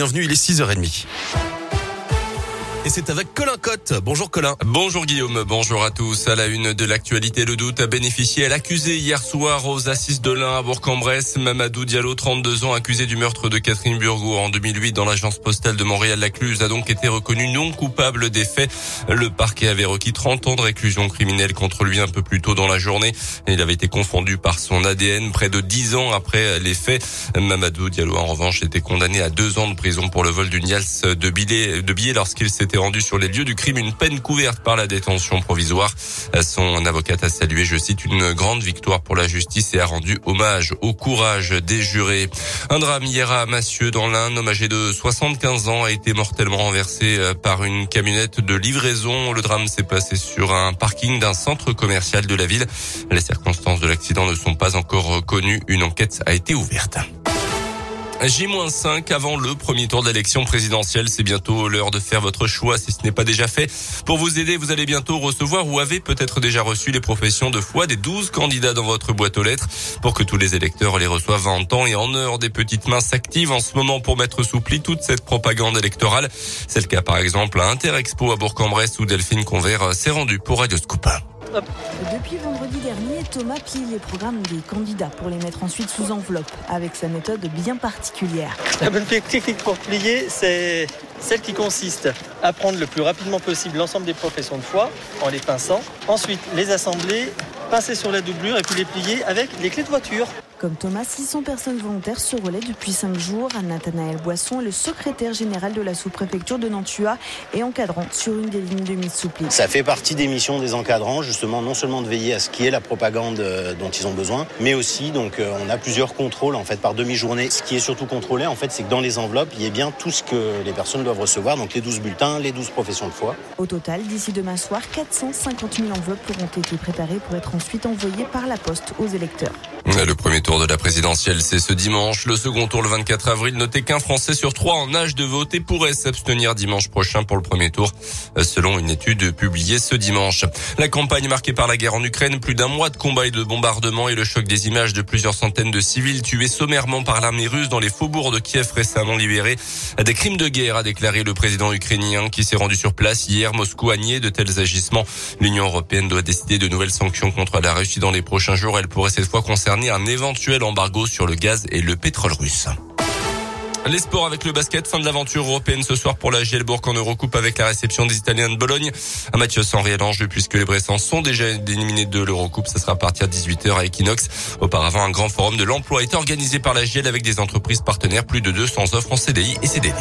bienvenue, il est 6h30. Et c'est avec Colin Cotte. Bonjour Colin. Bonjour Guillaume, bonjour à tous. À la une de l'actualité, le doute a bénéficié à l'accusé hier soir aux assises de l'Ain à Bourg-en-Bresse. Mamadou Diallo, 32 ans, accusé du meurtre de Catherine Burgot en 2008 dans l'agence postale de Montréal-Lacluse, a donc été reconnu non coupable des faits. Le parquet avait requis 30 ans de réclusion criminelle contre lui un peu plus tôt dans la journée. Il avait été confondu par son ADN près de 10 ans après les faits. Mamadou Diallo, en revanche, était condamné à deux ans de prison pour le vol d'une Nials de billets, de billets lorsqu'il s'était été rendu sur les lieux du crime, une peine couverte par la détention provisoire. Son avocate a salué, je cite, une grande victoire pour la justice et a rendu hommage au courage des jurés. Un drame hier à Massieu dans l'Ain, homme âgé de 75 ans a été mortellement renversé euh, par une camionnette de livraison. Le drame s'est passé sur un parking d'un centre commercial de la ville. Les circonstances de l'accident ne sont pas encore connues. Une enquête a été ouverte. J-5 avant le premier tour d'élection présidentielle. C'est bientôt l'heure de faire votre choix si ce n'est pas déjà fait. Pour vous aider, vous allez bientôt recevoir ou avez peut-être déjà reçu les professions de foi des 12 candidats dans votre boîte aux lettres pour que tous les électeurs les reçoivent en temps et en heure. Des petites mains s'activent en ce moment pour mettre sous pli toute cette propagande électorale. C'est le cas par exemple à Interexpo à Bourg-en-Bresse où Delphine Convert s'est rendue pour Radio Scoop. Depuis vendredi dernier, Thomas plie les programmes des candidats pour les mettre ensuite sous enveloppe, avec sa méthode bien particulière. La bonne technique pour plier, c'est celle qui consiste à prendre le plus rapidement possible l'ensemble des professions de foi en les pinçant, ensuite les assembler, passer sur la doublure et puis les plier avec les clés de voiture. Comme Thomas, 600 personnes volontaires se relaient depuis 5 jours. Nathanaël Boisson est le secrétaire général de la sous-préfecture de Nantua et encadrant sur une des lignes de mise sous pli. Ça fait partie des missions des encadrants, justement, non seulement de veiller à ce qui est la propagande euh, dont ils ont besoin, mais aussi, donc, euh, on a plusieurs contrôles, en fait, par demi-journée. Ce qui est surtout contrôlé, en fait, c'est que dans les enveloppes, il y ait bien tout ce que les personnes doivent recevoir, donc les 12 bulletins, les 12 professions de foi. Au total, d'ici demain soir, 450 000 enveloppes auront été préparées pour être ensuite envoyées par la poste aux électeurs. Le premier tour de la présidentielle, c'est ce dimanche. Le second tour, le 24 avril. Notez qu'un Français sur trois en âge de voter pourrait s'abstenir dimanche prochain pour le premier tour, selon une étude publiée ce dimanche. La campagne marquée par la guerre en Ukraine, plus d'un mois de combats et de bombardements et le choc des images de plusieurs centaines de civils tués sommairement par l'armée russe dans les faubourgs de Kiev récemment libérés. Des crimes de guerre, a déclaré le président ukrainien qui s'est rendu sur place hier. Moscou a nié de tels agissements. L'Union européenne doit décider de nouvelles sanctions contre la Russie dans les prochains jours. Elle pourrait cette fois concerner un éventuel embargo sur le gaz et le pétrole russe. Les sports avec le basket, fin de l'aventure européenne ce soir pour la Gielbourg en Eurocoupe avec la réception des Italiens de Bologne. Un match sans réel enjeu puisque les Bressans sont déjà éliminés de l'Eurocoupe. Ce sera à partir de 18h à Equinox. Auparavant, un grand forum de l'emploi est organisé par la Giel avec des entreprises partenaires, plus de 200 offres en CDI et CDD.